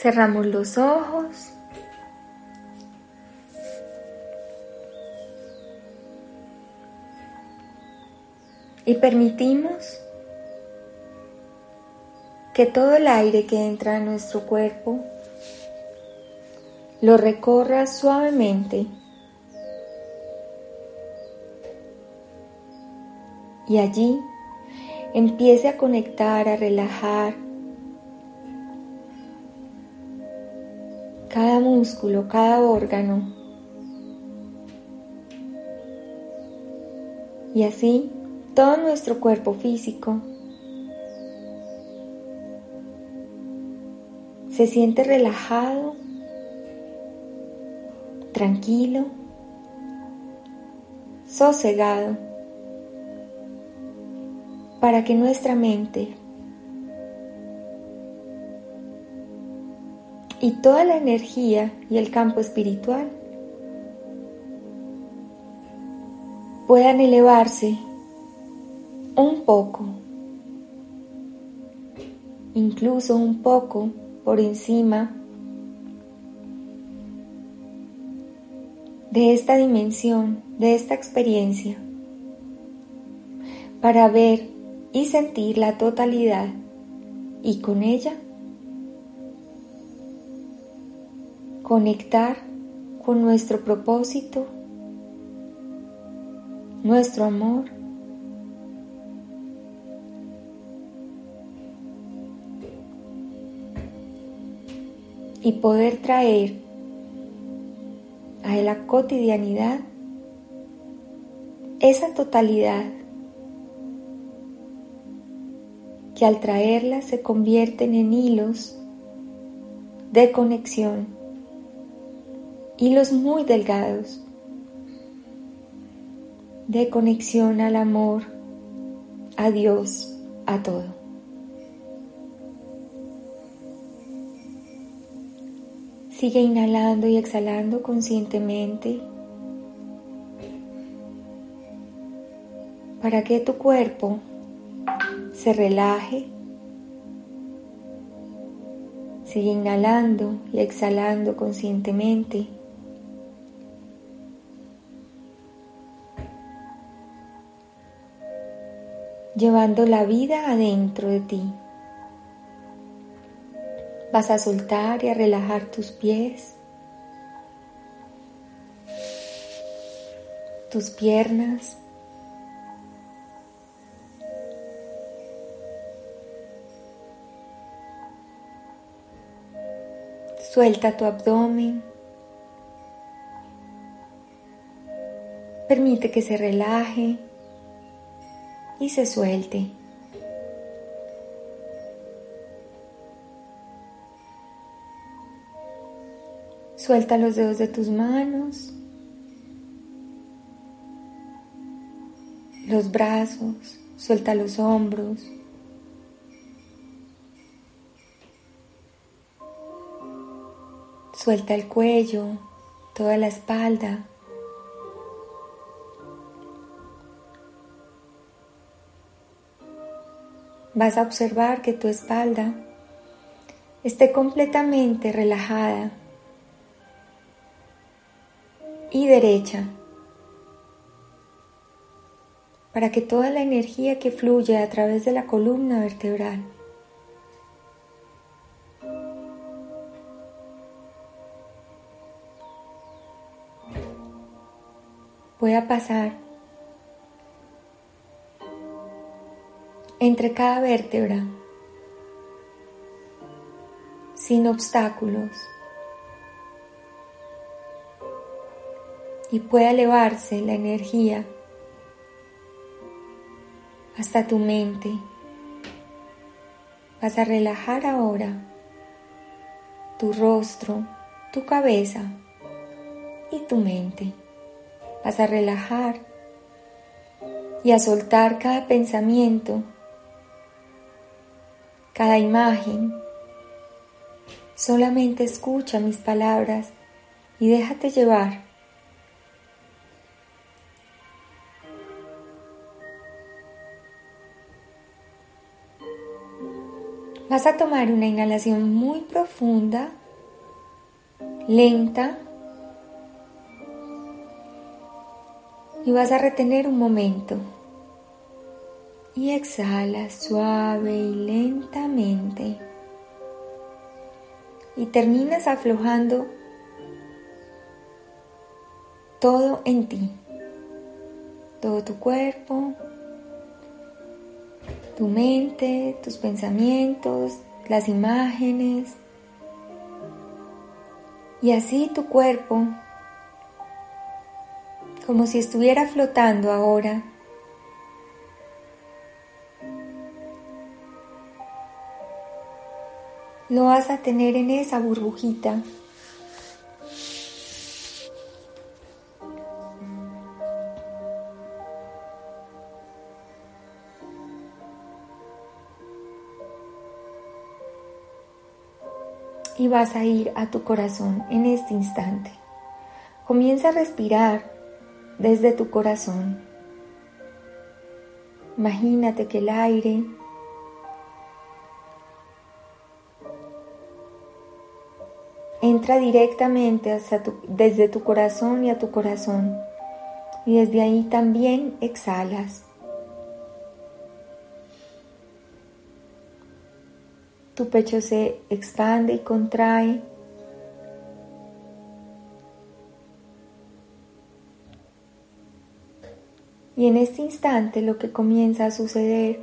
Cerramos los ojos. Y permitimos que todo el aire que entra a nuestro cuerpo lo recorra suavemente y allí empiece a conectar, a relajar cada músculo, cada órgano. Y así todo nuestro cuerpo físico se siente relajado, tranquilo, sosegado para que nuestra mente y toda la energía y el campo espiritual puedan elevarse un poco, incluso un poco por encima de esta dimensión, de esta experiencia, para ver y sentir la totalidad y con ella conectar con nuestro propósito, nuestro amor. Y poder traer a la cotidianidad esa totalidad que al traerlas se convierten en hilos de conexión, hilos muy delgados, de conexión al amor, a Dios, a todo. Sigue inhalando y exhalando conscientemente para que tu cuerpo se relaje. Sigue inhalando y exhalando conscientemente. Llevando la vida adentro de ti. Vas a soltar y a relajar tus pies, tus piernas, Suelta tu abdomen. Permite que se relaje y se suelte. Suelta los dedos de tus manos, los brazos, suelta los hombros. Suelta el cuello, toda la espalda. Vas a observar que tu espalda esté completamente relajada y derecha para que toda la energía que fluye a través de la columna vertebral pueda pasar entre cada vértebra sin obstáculos y pueda elevarse la energía hasta tu mente, Vas a relajar ahora tu rostro, tu cabeza y tu mente. Vas a relajar y a soltar cada pensamiento, cada imagen. Solamente escucha mis palabras y déjate llevar. Vas a tomar una inhalación muy profunda, lenta, y vas a retener un momento. Y exhala suave y lentamente. Y terminas aflojando todo en ti, todo tu cuerpo, tu mente, tus pensamientos, las imágenes. Y así tu cuerpo, como si estuviera flotando ahora, lo vas a tener en esa burbujita. Y vas a ir a tu corazón en este instante. Comienza a respirar desde tu corazón. Imagínate que el aire entra directamente desde tu corazón y a tu corazón. Y desde ahí también exhalas. Tu pecho se expande y contrae. Y en este instante lo que comienza a suceder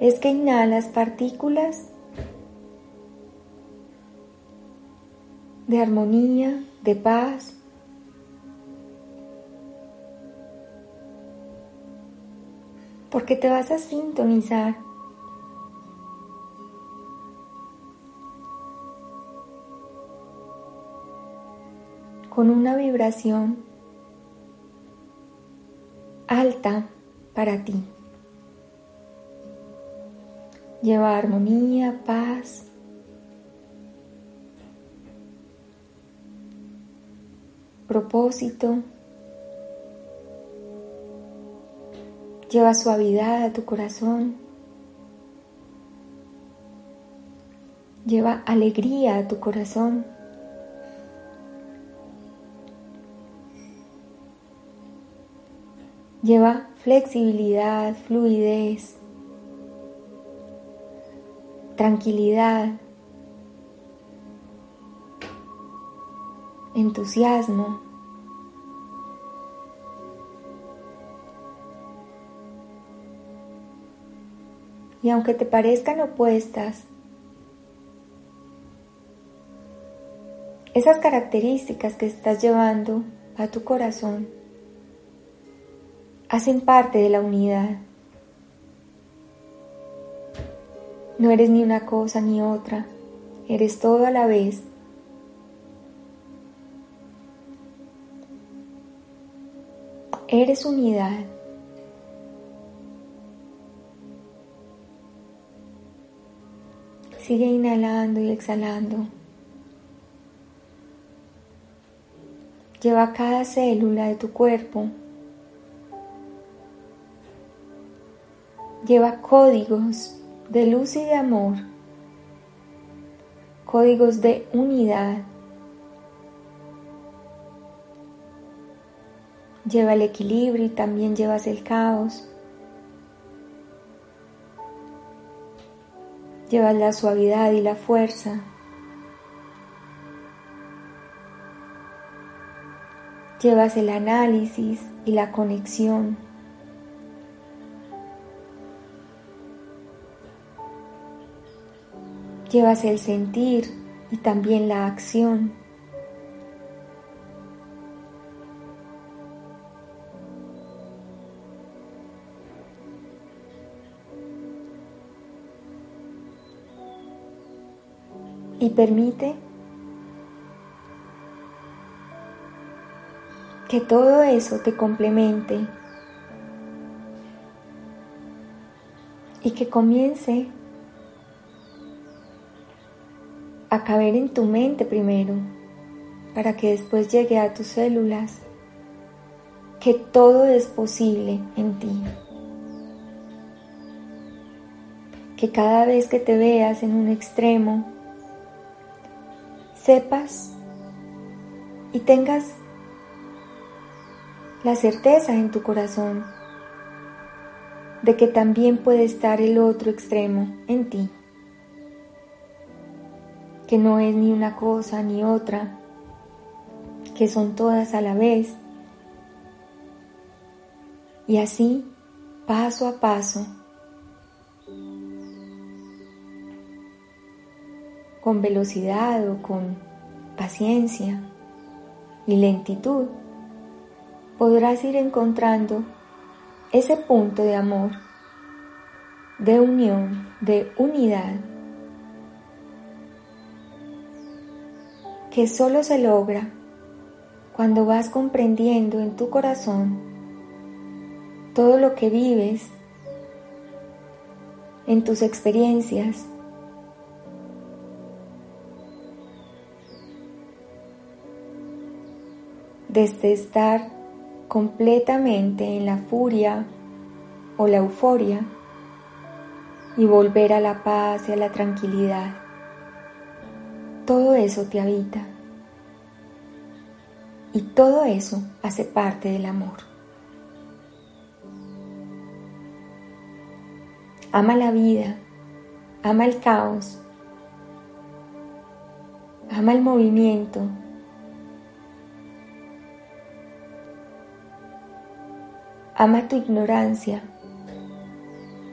es que inhalas partículas de armonía, de paz. Porque te vas a sintonizar con una vibración alta para ti. Lleva armonía, paz. propósito. Lleva suavidad a tu corazón. Lleva alegría a tu corazón. Lleva flexibilidad, fluidez, tranquilidad, entusiasmo. Y aunque te parezcan opuestas, esas características que estás llevando a tu corazón hacen parte de la unidad. No eres ni una cosa ni otra, eres todo a la vez. Eres unidad. Sigue inhalando y exhalando. Lleva cada célula de tu cuerpo lleva códigos de luz y de amor, códigos de unidad. Lleva el equilibrio y también llevas el caos. Llevas la suavidad y la fuerza. Llevas el análisis y la conexión. Llevas el sentir y también la acción. y permite que todo eso te complemente y que comience a caber en tu mente primero para que después llegue a tus células que todo es posible en ti. Que cada vez que te veas en un extremo, sepas y tengas la certeza en tu corazón de que también puede estar el otro extremo en ti, que no es ni una cosa ni otra, que son todas a la vez. Y así, paso a paso, con velocidad o con paciencia y lentitud, podrás ir encontrando ese punto de amor, de unión, de unidad, que solo se logra cuando vas comprendiendo en tu corazón todo lo que vives en tus experiencias. Desde estar completamente en la furia o la euforia y volver a la paz y a la tranquilidad. Todo eso te habita y todo eso hace parte del amor. Ama la vida, ama el caos, ama el movimiento, Ama tu ignorancia.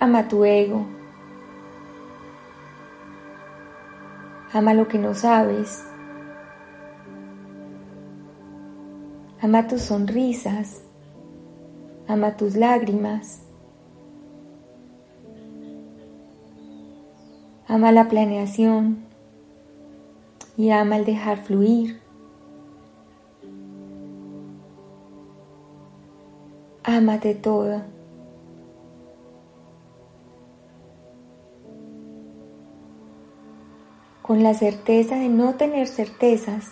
Ama tu ego. Ama lo que no sabes. Ama tus sonrisas. Ama tus lágrimas. Ama la planeación y ama el dejar fluir. Ámate toda. Con la certeza de no tener certezas.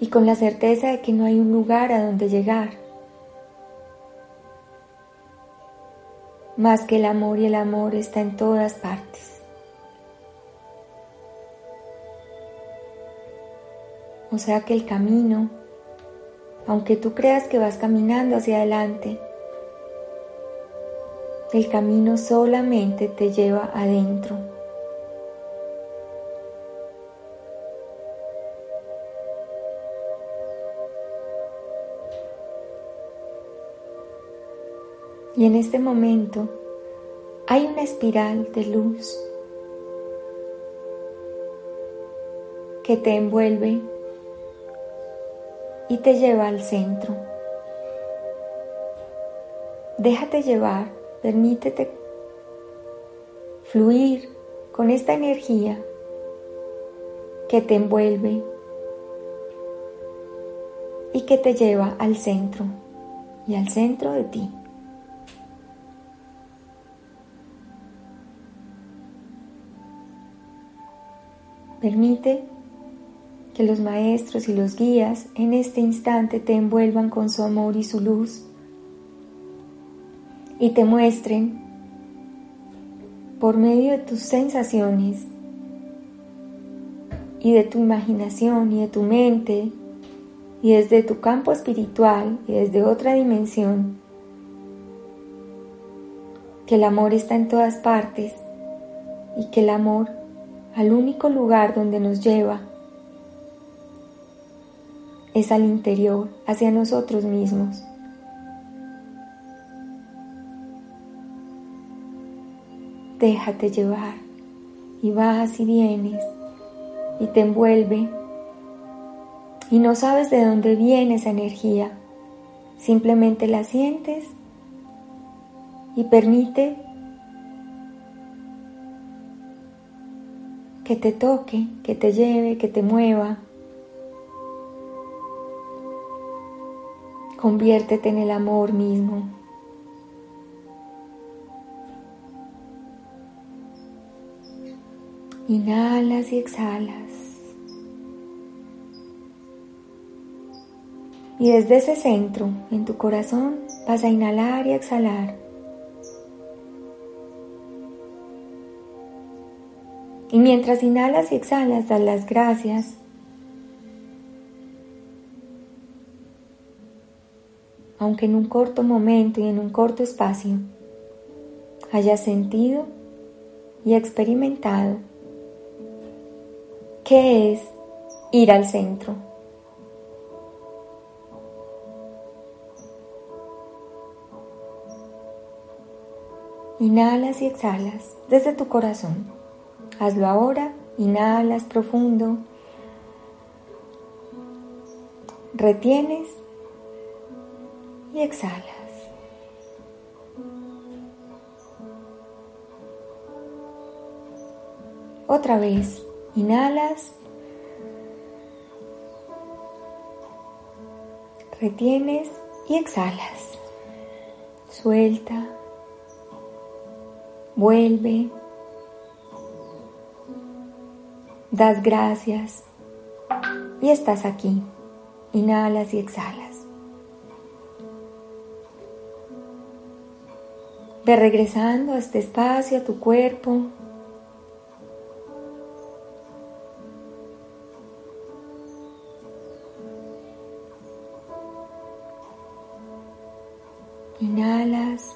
Y con la certeza de que no hay un lugar a donde llegar. Más que el amor y el amor está en todas partes. O sea que el camino aunque tú creas que vas caminando hacia adelante, el camino solamente te lleva adentro. Y en este momento hay una espiral de luz que te envuelve y te lleva al centro. Déjate llevar, permítete fluir con esta energía que te envuelve y que te lleva al centro y al centro de ti. Permite que los maestros y los guías en este instante te envuelvan con su amor y su luz y te muestren por medio de tus sensaciones y de tu imaginación y de tu mente y desde tu campo espiritual y desde otra dimensión que el amor está en todas partes y que el amor al único lugar donde nos lleva es al interior, hacia nosotros mismos. Déjate llevar y vas y vienes y te envuelve y no sabes de dónde viene esa energía, simplemente la sientes y permite que te toque, que te lleve, que te mueva. Conviértete en el amor mismo. Inhalas y exhalas. Y desde ese centro, en tu corazón, vas a inhalar y exhalar. Y mientras inhalas y exhalas, das las gracias. Aunque en un corto momento y en un corto espacio hayas sentido y experimentado qué es ir al centro. Inhalas y exhalas desde tu corazón. Hazlo ahora, inhalas profundo, retienes y exhalas. Otra vez, inhalas, retienes y exhalas. Suelta, vuelve, das gracias y estás aquí. Inhalas y exhalas. Ve regresando a este espacio, a tu cuerpo. Inhalas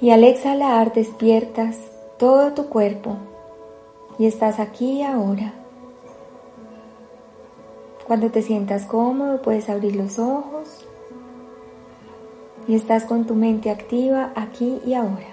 y al exhalar despiertas todo tu cuerpo y estás aquí ahora. Cuando te sientas cómodo puedes abrir los ojos y estás con tu mente activa aquí y ahora.